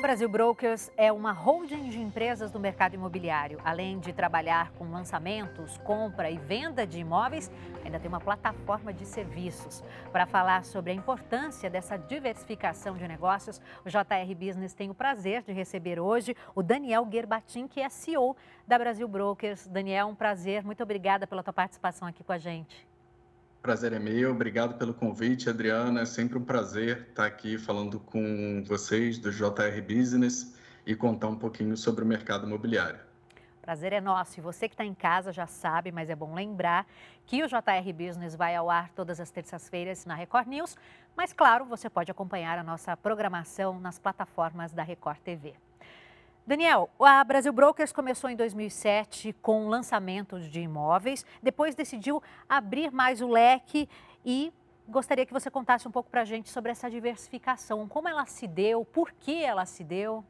Brasil Brokers é uma holding de empresas do mercado imobiliário. Além de trabalhar com lançamentos, compra e venda de imóveis, ainda tem uma plataforma de serviços. Para falar sobre a importância dessa diversificação de negócios, o JR Business tem o prazer de receber hoje o Daniel Gerbatin, que é CEO da Brasil Brokers. Daniel, um prazer. Muito obrigada pela tua participação aqui com a gente. Prazer é meu, obrigado pelo convite, Adriana. É sempre um prazer estar aqui falando com vocês do JR Business e contar um pouquinho sobre o mercado imobiliário. Prazer é nosso. E você que está em casa já sabe, mas é bom lembrar que o JR Business vai ao ar todas as terças-feiras na Record News. Mas, claro, você pode acompanhar a nossa programação nas plataformas da Record TV. Daniel, a Brasil Brokers começou em 2007 com lançamentos de imóveis, depois decidiu abrir mais o leque e gostaria que você contasse um pouco para a gente sobre essa diversificação, como ela se deu, por que ela se deu.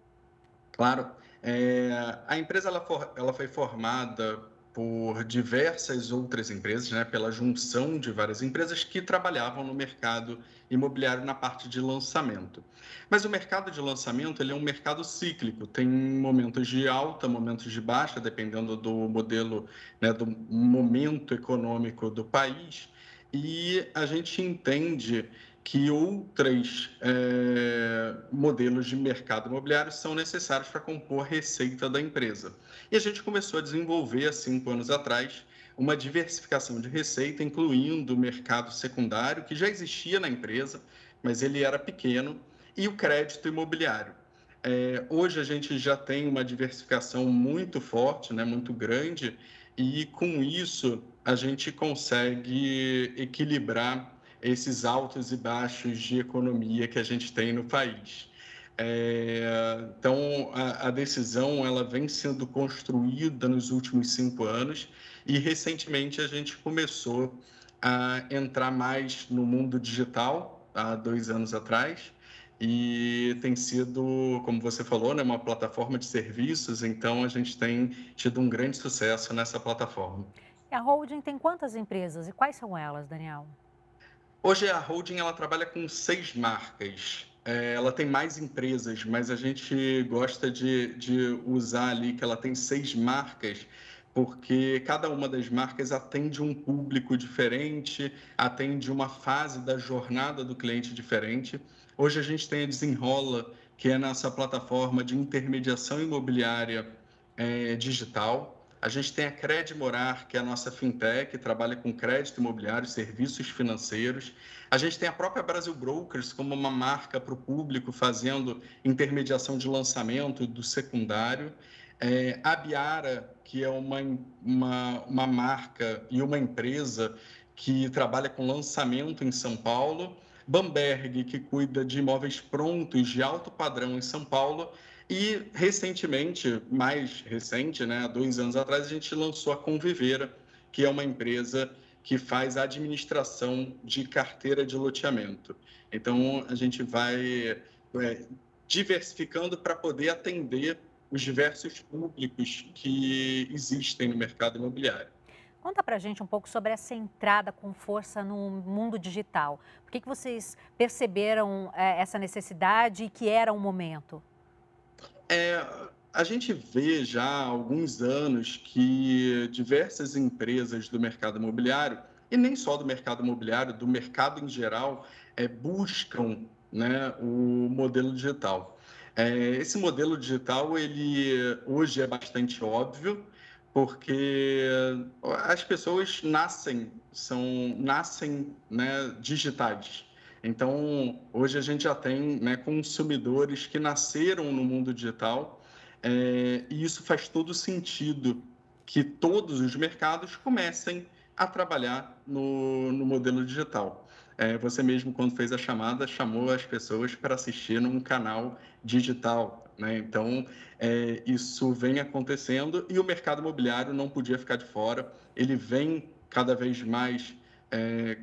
Claro, é, a empresa ela, for, ela foi formada por diversas outras empresas, né, pela junção de várias empresas que trabalhavam no mercado imobiliário na parte de lançamento. Mas o mercado de lançamento ele é um mercado cíclico, tem momentos de alta, momentos de baixa, dependendo do modelo, né, do momento econômico do país. E a gente entende que outros é, modelos de mercado imobiliário são necessários para compor a receita da empresa. E a gente começou a desenvolver, há cinco anos atrás, uma diversificação de receita, incluindo o mercado secundário, que já existia na empresa, mas ele era pequeno, e o crédito imobiliário. É, hoje a gente já tem uma diversificação muito forte, né, muito grande, e com isso a gente consegue equilibrar esses altos e baixos de economia que a gente tem no país. É, então, a, a, decisão ela vem sendo construída nos últimos cinco anos e recentemente a gente começou a entrar mais no mundo digital há dois anos atrás e tem sido, como você falou, né, uma plataforma de serviços. Então, a gente tem tido um grande sucesso nessa plataforma. E a holding tem quantas empresas e quais são elas, Daniel? Hoje a holding ela trabalha com seis marcas. É, ela tem mais empresas, mas a gente gosta de, de usar ali que ela tem seis marcas, porque cada uma das marcas atende um público diferente, atende uma fase da jornada do cliente diferente. Hoje a gente tem a Desenrola, que é nossa plataforma de intermediação imobiliária é, digital. A gente tem a Cred Morar, que é a nossa fintech, que trabalha com crédito imobiliário, serviços financeiros. A gente tem a própria Brasil Brokers como uma marca para o público, fazendo intermediação de lançamento do secundário. É, a Biara, que é uma, uma, uma marca e uma empresa que trabalha com lançamento em São Paulo. Bamberg, que cuida de imóveis prontos de alto padrão em São Paulo, e recentemente, mais recente, né, dois anos atrás, a gente lançou a Convivera, que é uma empresa que faz a administração de carteira de loteamento. Então, a gente vai é, diversificando para poder atender os diversos públicos que existem no mercado imobiliário. Conta para a gente um pouco sobre essa entrada com força no mundo digital. Por que, que vocês perceberam é, essa necessidade e que era o um momento? É, a gente vê já há alguns anos que diversas empresas do mercado imobiliário, e nem só do mercado imobiliário, do mercado em geral, é, buscam né, o modelo digital. É, esse modelo digital, ele hoje é bastante óbvio, porque as pessoas nascem, são, nascem né, digitais. Então, hoje a gente já tem né, consumidores que nasceram no mundo digital é, e isso faz todo sentido que todos os mercados comecem a trabalhar no, no modelo digital. É, você mesmo, quando fez a chamada, chamou as pessoas para assistir num canal digital. Né? Então, é, isso vem acontecendo e o mercado imobiliário não podia ficar de fora. Ele vem cada vez mais é,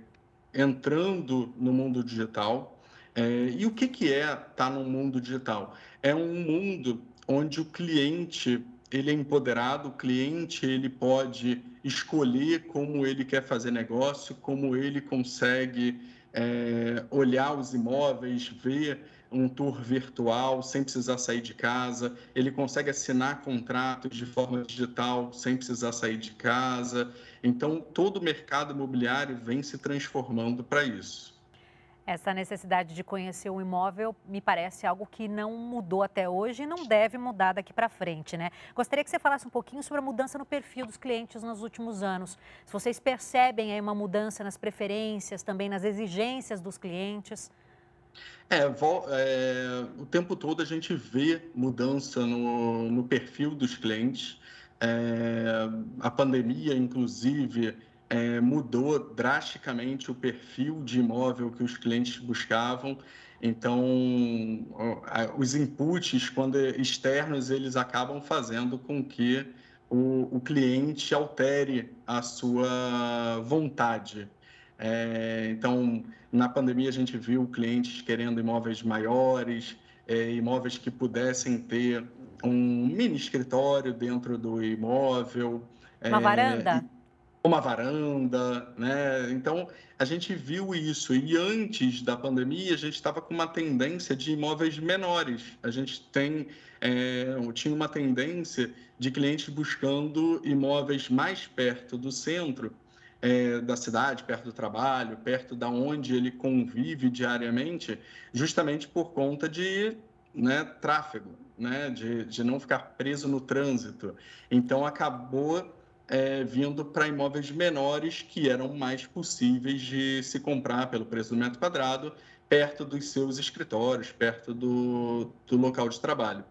entrando no mundo digital. É, e o que, que é estar tá no mundo digital? É um mundo onde o cliente ele é empoderado, o cliente ele pode escolher como ele quer fazer negócio, como ele consegue é, olhar os imóveis, ver um tour virtual sem precisar sair de casa, ele consegue assinar contratos de forma digital sem precisar sair de casa. Então, todo o mercado imobiliário vem se transformando para isso. Essa necessidade de conhecer o imóvel me parece algo que não mudou até hoje e não deve mudar daqui para frente, né? Gostaria que você falasse um pouquinho sobre a mudança no perfil dos clientes nos últimos anos. Se vocês percebem aí uma mudança nas preferências, também nas exigências dos clientes. É, é, o tempo todo a gente vê mudança no, no perfil dos clientes. É, a pandemia, inclusive, é, mudou drasticamente o perfil de imóvel que os clientes buscavam. Então, os inputs, quando externos, eles acabam fazendo com que o, o cliente altere a sua vontade. É, então, na pandemia, a gente viu clientes querendo imóveis maiores, é, imóveis que pudessem ter um mini escritório dentro do imóvel. Uma é, varanda? uma varanda, né? Então a gente viu isso e antes da pandemia a gente estava com uma tendência de imóveis menores. A gente tem é, tinha uma tendência de clientes buscando imóveis mais perto do centro é, da cidade, perto do trabalho, perto da onde ele convive diariamente, justamente por conta de né, tráfego, né, de, de não ficar preso no trânsito. Então acabou é, vindo para imóveis menores que eram mais possíveis de se comprar pelo preço do metro quadrado, perto dos seus escritórios, perto do, do local de trabalho.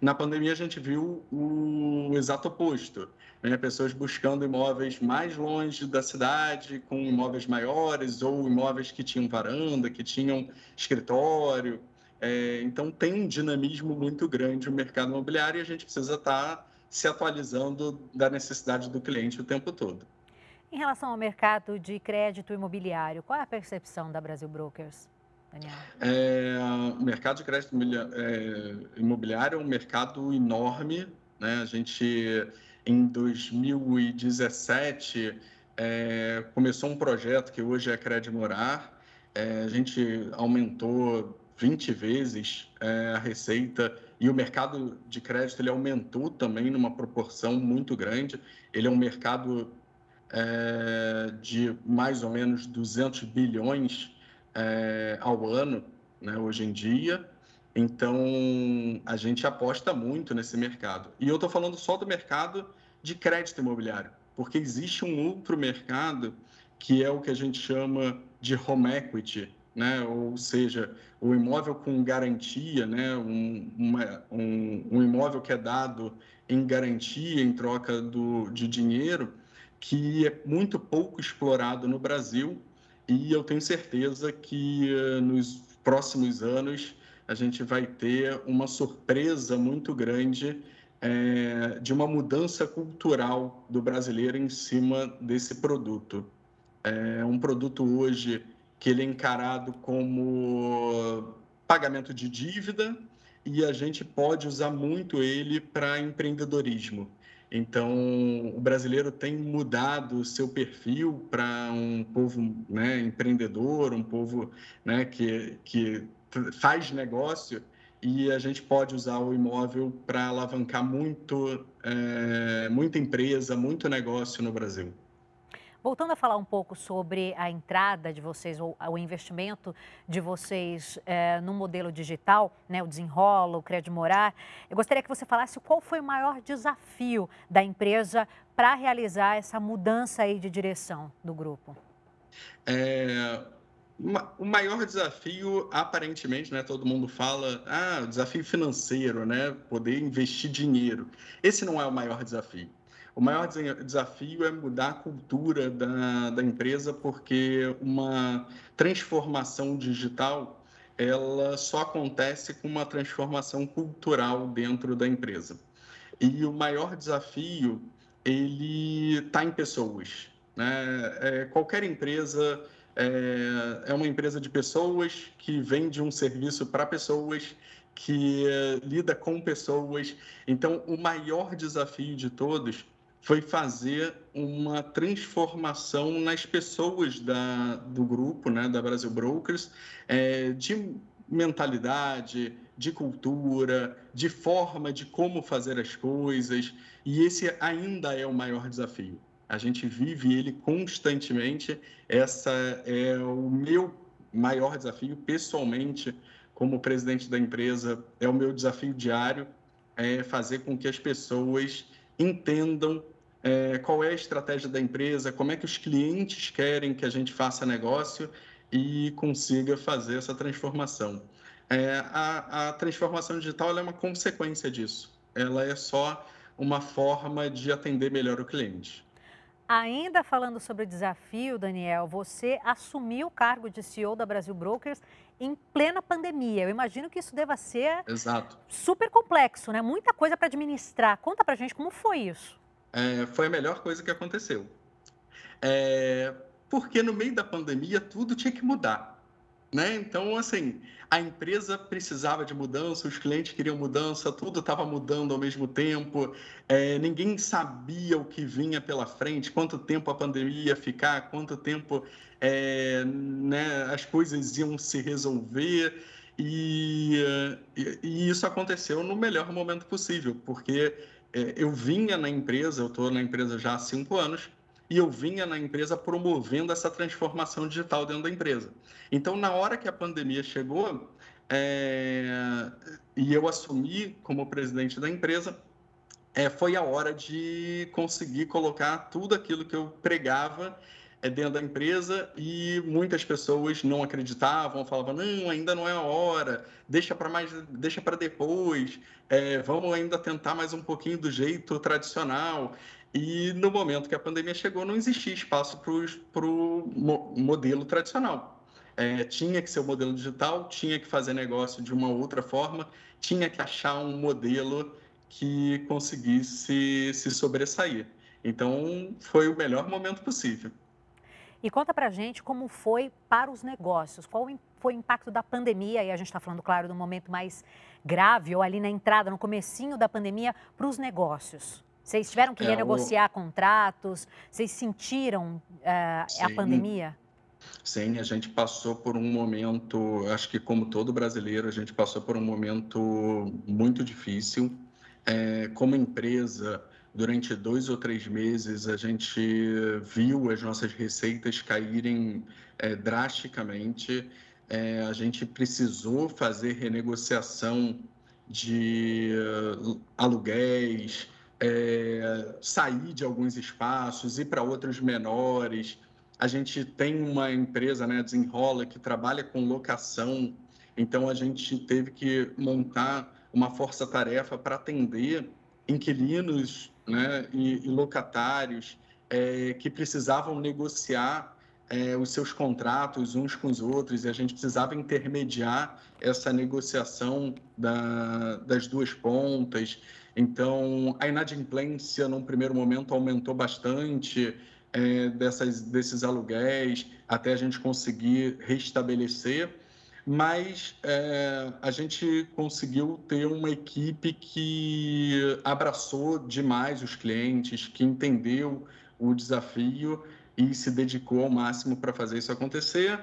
Na pandemia, a gente viu o exato oposto. Né? Pessoas buscando imóveis mais longe da cidade, com imóveis maiores, ou imóveis que tinham varanda, que tinham escritório. É, então, tem um dinamismo muito grande no mercado imobiliário e a gente precisa estar tá se atualizando da necessidade do cliente o tempo todo. Em relação ao mercado de crédito imobiliário, qual é a percepção da Brasil Brokers? Daniel? É, o mercado de crédito é, imobiliário é um mercado enorme. Né? A gente, em 2017, é, começou um projeto que hoje é Crédito Morar. É, a gente aumentou 20 vezes é, a receita e o mercado de crédito ele aumentou também numa proporção muito grande. Ele é um mercado é, de mais ou menos 200 bilhões é, ao ano, né, hoje em dia. Então, a gente aposta muito nesse mercado. E eu estou falando só do mercado de crédito imobiliário, porque existe um outro mercado que é o que a gente chama de home equity, né? ou seja, o imóvel com garantia, né? um, uma, um, um imóvel que é dado em garantia em troca do, de dinheiro, que é muito pouco explorado no Brasil e eu tenho certeza que uh, nos próximos anos a gente vai ter uma surpresa muito grande é, de uma mudança cultural do brasileiro em cima desse produto. É um produto hoje que ele é encarado como pagamento de dívida e a gente pode usar muito ele para empreendedorismo. Então, o brasileiro tem mudado o seu perfil para um povo né, empreendedor, um povo né, que, que faz negócio e a gente pode usar o imóvel para alavancar muito, é, muita empresa, muito negócio no Brasil. Voltando a falar um pouco sobre a entrada de vocês, ou o investimento de vocês é, no modelo digital, né, o desenrolo, o crédito morar, eu gostaria que você falasse qual foi o maior desafio da empresa para realizar essa mudança aí de direção do grupo. É, o maior desafio, aparentemente, né, todo mundo fala, ah, desafio financeiro, né, poder investir dinheiro. Esse não é o maior desafio. O maior desafio é mudar a cultura da, da empresa, porque uma transformação digital ela só acontece com uma transformação cultural dentro da empresa. E o maior desafio ele está em pessoas. Né? É, qualquer empresa é, é, uma empresa de pessoas que vende um serviço para pessoas, que é, lida com pessoas. Então, o maior desafio de todos foi fazer uma transformação nas pessoas da, do grupo, né, da Brasil Brokers, é, de mentalidade, de cultura, de forma de como fazer as coisas, e esse ainda é o maior desafio. A gente vive ele constantemente. Essa é o meu maior desafio pessoalmente, como presidente da empresa, é o meu desafio diário, é fazer com que as pessoas entendam é, qual é a estratégia da empresa, como é que os clientes querem que a gente faça negócio e consiga fazer essa transformação. É, a, a, transformação digital é uma consequência disso. Ela é só uma forma de atender melhor o cliente. Ainda falando sobre o desafio, Daniel, você assumiu o cargo de CEO da Brasil Brokers em plena pandemia. Eu imagino que isso deva ser Exato. super complexo, né? Muita coisa para administrar. Conta para gente como foi isso. É, foi a melhor coisa que aconteceu. É, porque no meio da pandemia tudo tinha que mudar. Né? Então, assim, a empresa precisava de mudança, os clientes queriam mudança, tudo estava mudando ao mesmo tempo, é, ninguém sabia o que vinha pela frente, quanto tempo a pandemia ia ficar, quanto tempo é, né, as coisas iam se resolver. E, e, isso aconteceu no melhor momento possível, porque é, eu vinha na empresa, eu estou na empresa já há cinco anos, e eu vinha na empresa promovendo essa transformação digital dentro da empresa. Então, na hora que a pandemia chegou é, e eu assumi como presidente da empresa, é, foi a hora de conseguir colocar tudo aquilo que eu pregava é, dentro da empresa e muitas pessoas não acreditavam, falavam não, ainda não é a hora, deixa para mais, deixa para depois, é, vamos ainda tentar mais um pouquinho do jeito tradicional. E no momento que a pandemia chegou, não existia espaço para o mo modelo tradicional. É, tinha que ser o modelo digital, tinha que fazer negócio de uma outra forma, tinha que achar um modelo que conseguisse se sobressair. Então, foi o melhor momento possível. E conta para gente como foi para os negócios, qual foi o impacto da pandemia, e a gente está falando, claro, do momento mais grave, ou ali na entrada, no comecinho da pandemia, para os negócios. Vocês tiveram que é, renegociar o... contratos? Vocês sentiram uh, a pandemia? Sim, a gente passou por um momento, acho que como todo brasileiro, a gente passou por um momento muito difícil. É, como empresa, durante dois ou três meses, a gente viu as nossas receitas caírem é, drasticamente. É, a gente precisou fazer renegociação de uh, aluguéis, é, sair de alguns espaços, ir para outros menores. A gente tem uma empresa, né, Desenrola, que trabalha com locação, então a gente teve que montar uma força-tarefa para atender inquilinos né, e, e locatários é, que precisavam negociar é, os seus contratos uns com os outros e a gente precisava intermediar essa negociação da, das duas pontas. Então, a inadimplência, num primeiro momento, aumentou bastante é, dessas, desses aluguéis, até a gente conseguir restabelecer. Mas é, a gente conseguiu ter uma equipe que abraçou demais os clientes, que entendeu o desafio e se dedicou ao máximo para fazer isso acontecer.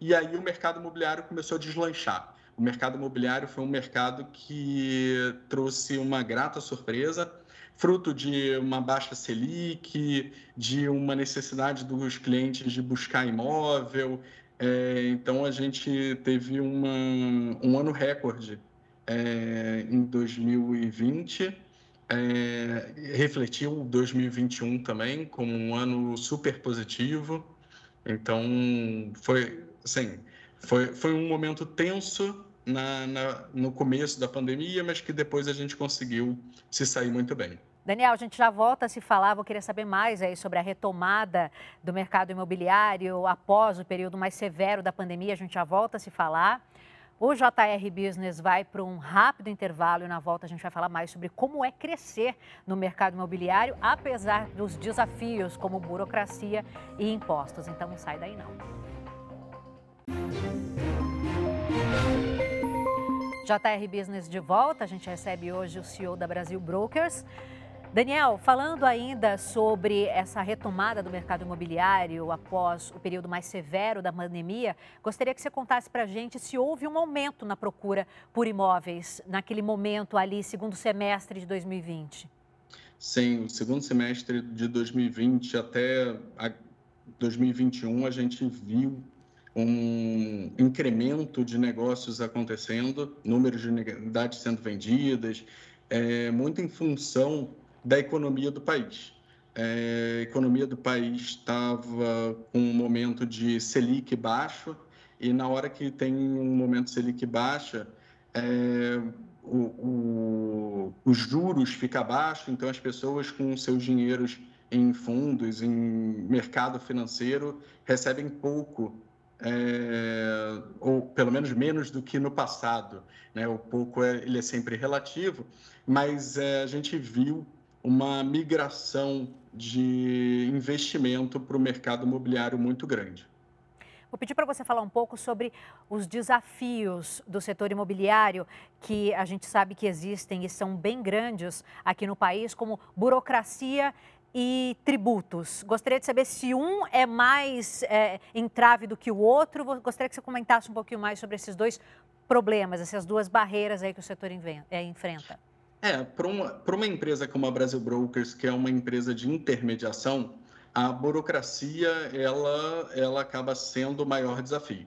E aí o mercado imobiliário começou a deslanchar. O mercado imobiliário foi um mercado que trouxe uma grata surpresa, fruto de uma baixa Selic, de uma necessidade dos clientes de buscar imóvel. É, então, a gente teve uma, um ano recorde é, em 2020. É, refletiu 2021 também como um ano super positivo. Então, foi, assim, foi, foi um momento tenso, na, na, no começo da pandemia, mas que depois a gente conseguiu se sair muito bem. Daniel, a gente já volta a se falar, vou querer saber mais aí sobre a retomada do mercado imobiliário após o período mais severo da pandemia, a gente já volta a se falar. O JR Business vai para um rápido intervalo e na volta a gente vai falar mais sobre como é crescer no mercado imobiliário, apesar dos desafios como burocracia e impostos. Então não sai daí não. JR Business de volta. A gente recebe hoje o CEO da Brasil Brokers. Daniel, falando ainda sobre essa retomada do mercado imobiliário após o período mais severo da pandemia, gostaria que você contasse para a gente se houve um aumento na procura por imóveis naquele momento ali, segundo semestre de 2020. Sim, o segundo semestre de 2020 até 2021 a gente viu um incremento de negócios acontecendo, número de unidades sendo vendidas, é, muito em função da economia do país. É, a economia do país estava com um momento de Selic baixo, e na hora que tem um momento Selic baixa, é, o, o, os juros ficam baixos, então as pessoas com seus dinheiros em fundos, em mercado financeiro, recebem pouco, é, ou pelo menos menos do que no passado. Né? O pouco é, ele é sempre relativo, mas é, a gente viu uma migração de investimento para o mercado imobiliário muito grande. Vou pedir para você falar um pouco sobre os desafios do setor imobiliário, que a gente sabe que existem e são bem grandes aqui no país, como burocracia e tributos. Gostaria de saber se um é mais é, entrave do que o outro. Gostaria que você comentasse um pouquinho mais sobre esses dois problemas, essas duas barreiras aí que o setor é, enfrenta. É, para uma, uma empresa como a Brasil Brokers, que é uma empresa de intermediação, a burocracia ela, ela acaba sendo o maior desafio,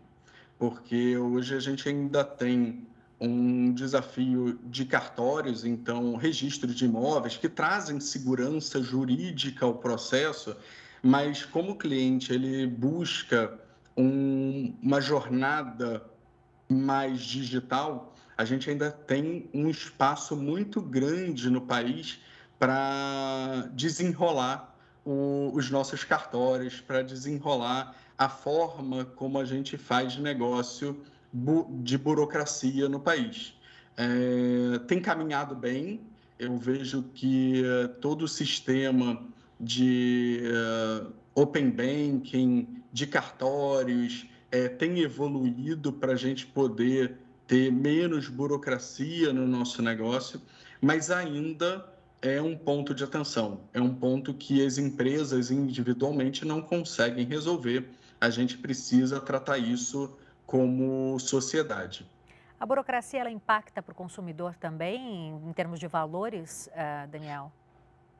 porque hoje a gente ainda tem um desafio de cartórios, então registro de imóveis que trazem segurança jurídica ao processo, mas como o cliente ele busca um, uma jornada mais digital, a gente ainda tem um espaço muito grande no país para desenrolar o, os nossos cartórios, para desenrolar a forma como a gente faz negócio de burocracia no país. É, tem caminhado bem, eu vejo que uh, todo o sistema de uh, open banking, de cartórios, é, tem evoluído para a gente poder ter menos burocracia no nosso negócio, mas ainda é um ponto de atenção, é um ponto que as empresas individualmente não conseguem resolver. A gente precisa tratar isso como sociedade. A burocracia ela impacta para o consumidor também em termos de valores, uh, Daniel?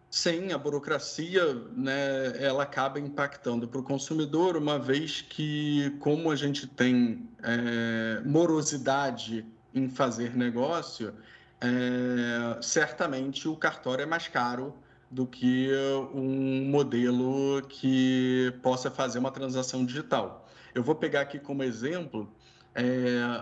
Sim, a burocracia, né, ela acaba impactando para o consumidor, uma vez que, como a gente tem é, morosidade em fazer negócio, é, certamente o cartório é mais caro do que um modelo que possa fazer uma transação digital. Eu vou pegar aqui como exemplo, é,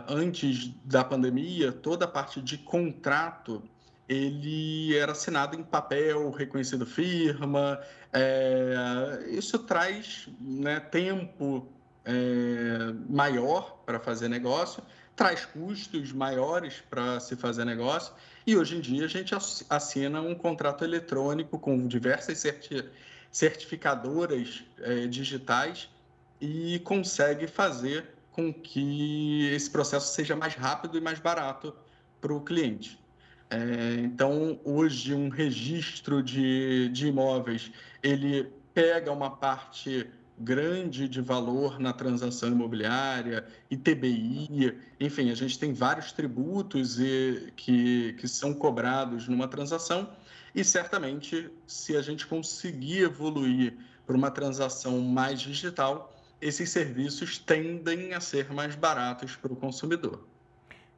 antes da pandemia, toda a parte de contrato ele era assinado em papel, reconhecido firma. É, isso traz né, tempo é, maior para fazer negócio, traz custos maiores para se fazer negócio. E hoje em dia a gente assina um contrato eletrônico com diversas certi certificadoras é, digitais e consegue fazer com que esse processo seja mais rápido e mais barato para o cliente. É, então, hoje, um registro de, de imóveis, ele pega uma parte grande de valor na transação imobiliária, ITBI, enfim, a gente tem vários tributos e, que, que são cobrados numa transação e certamente se a gente conseguir evoluir para uma transação mais digital, esses serviços tendem a ser mais baratos para o consumidor.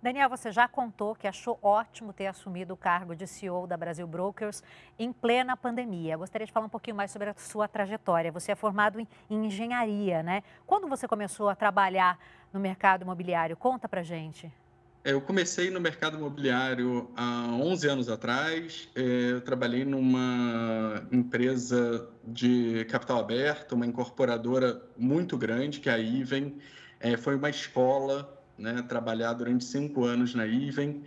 Daniel, você já contou que achou ótimo ter assumido o cargo de CEO da Brasil Brokers em plena pandemia. gostaria de falar um pouquinho mais sobre a sua trajetória. Você é formado em, engenharia, né? Quando você começou a trabalhar no mercado imobiliário? Conta pra gente. É, eu comecei no mercado imobiliário há 11 anos atrás. É, eu trabalhei numa empresa de capital aberto, uma incorporadora muito grande, que é a Iven. É, foi uma escola né, trabalhar durante cinco anos na Iven.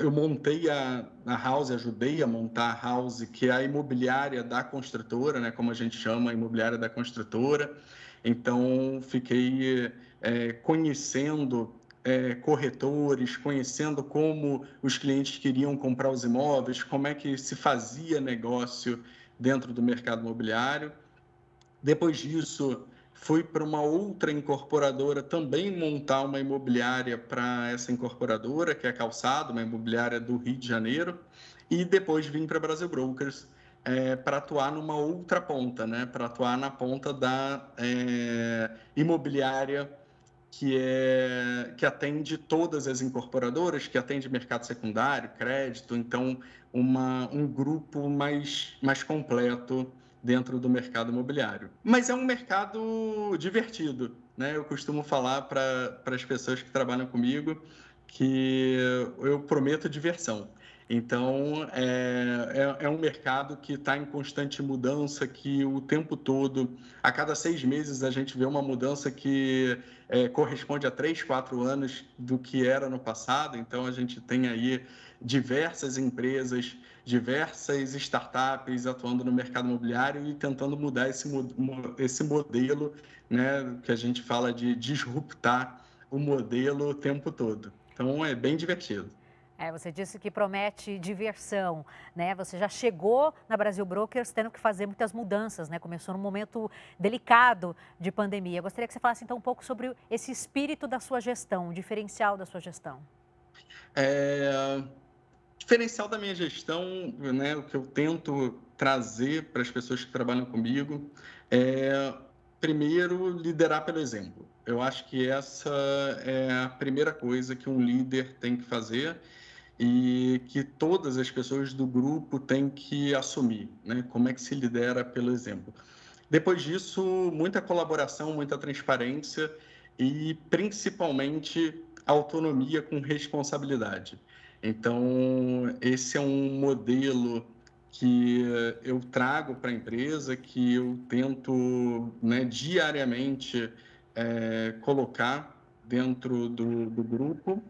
Eu montei a, a House, ajudei a montar a House, que é a imobiliária da construtora, né, como a gente chama, a imobiliária da construtora. Então, fiquei é, conhecendo é, corretores, conhecendo como os clientes queriam comprar os imóveis, como é que se fazia negócio dentro do mercado imobiliário. Depois disso, fui para uma outra incorporadora também montar uma imobiliária para essa incorporadora, que é a Calçado, uma imobiliária do Rio de Janeiro, e depois vim para Brasil Brokers é, para atuar numa outra ponta, né? para atuar na ponta da é, imobiliária que, é, que atende todas as incorporadoras, que atende mercado secundário, crédito, então uma, um grupo mais, mais completo dentro do mercado imobiliário. Mas é um mercado divertido, né? Eu costumo falar para as pessoas que trabalham comigo que eu prometo diversão. Então, é, é, é, um mercado que está em constante mudança, que o tempo todo, a cada seis meses, a gente vê uma mudança que é, corresponde a três, quatro anos do que era no passado. Então, a gente tem aí diversas empresas, diversas startups atuando no mercado imobiliário e tentando mudar esse, esse modelo, né, que a gente fala de disruptar o modelo o tempo todo. Então, é bem divertido. É, você disse que promete diversão, né? Você já chegou na Brasil Brokers tendo que fazer muitas mudanças, né? Começou num momento delicado de pandemia. Eu gostaria que você falasse então um pouco sobre esse espírito da sua gestão, o diferencial da sua gestão. É, diferencial da minha gestão, né? O que eu tento trazer para as pessoas que trabalham comigo é primeiro liderar pelo exemplo. Eu acho que essa é a primeira coisa que um líder tem que fazer e que todas as pessoas do grupo têm que assumir, né? Como é que se lidera pelo exemplo. Depois disso, muita colaboração, muita transparência e principalmente autonomia com responsabilidade. Então, esse é um modelo que eu trago para a empresa, que eu tento né, diariamente é, colocar dentro do, do grupo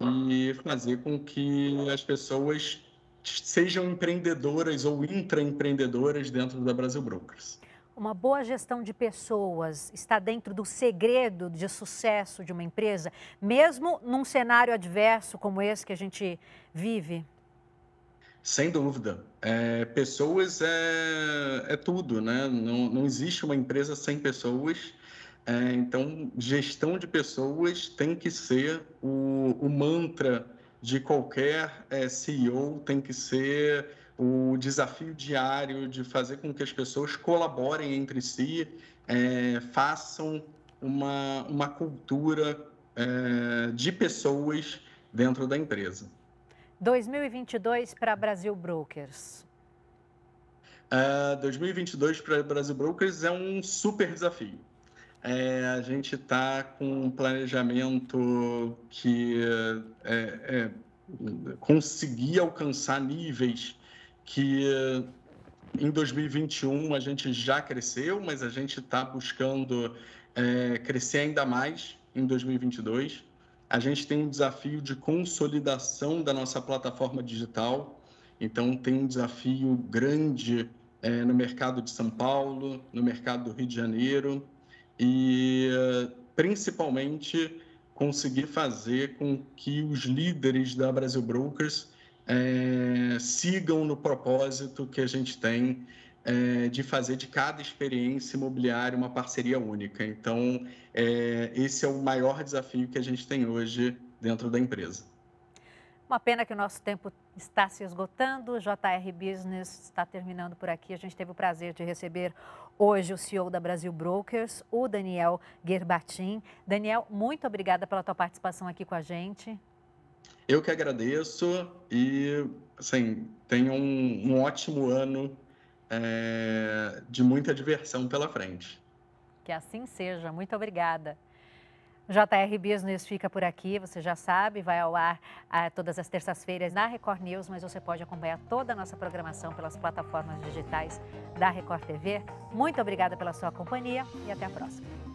e fazer com que as pessoas sejam empreendedoras ou intraempreendedoras dentro da Brasil Brokers. Uma boa gestão de pessoas está dentro do segredo de sucesso de uma empresa, mesmo num cenário adverso como esse que a gente vive? Sem dúvida. É, pessoas é, é tudo, né? Não, não existe uma empresa sem pessoas é, então, gestão de pessoas tem que ser o, o mantra de qualquer é, CEO, tem que ser o desafio diário de fazer com que as pessoas colaborem entre si, é, façam uma, uma cultura é, de pessoas dentro da empresa. 2022 para Brasil Brokers. Uh, 2022 para Brasil Brokers é um super desafio. É, a gente está com um planejamento que é, é, conseguir alcançar níveis que em 2021 a gente já cresceu, mas a gente está buscando é, crescer ainda mais em 2022. A gente tem um desafio de consolidação da nossa plataforma digital, então tem um desafio grande é, no mercado de São Paulo, no mercado do Rio de Janeiro, e principalmente conseguir fazer com que os líderes da Brasil Brokers é, sigam no propósito que a gente tem é, de fazer de cada experiência imobiliária uma parceria única. Então, é, esse é o maior desafio que a gente tem hoje dentro da empresa. Uma pena que o nosso tempo está se esgotando, o JR Business está terminando por aqui. A gente teve o prazer de receber hoje o CEO da Brasil Brokers, o Daniel Gerbatin. Daniel, muito obrigada pela tua participação aqui com a gente. Eu que agradeço e, assim, tenha um, um ótimo ano é, de muita diversão pela frente. Que assim seja. Muito obrigada. JR Business fica por aqui, você já sabe, vai ao ar ah, todas as terças-feiras na Record News, mas você pode acompanhar toda a nossa programação pelas plataformas digitais da Record TV. Muito obrigada pela sua companhia e até a próxima.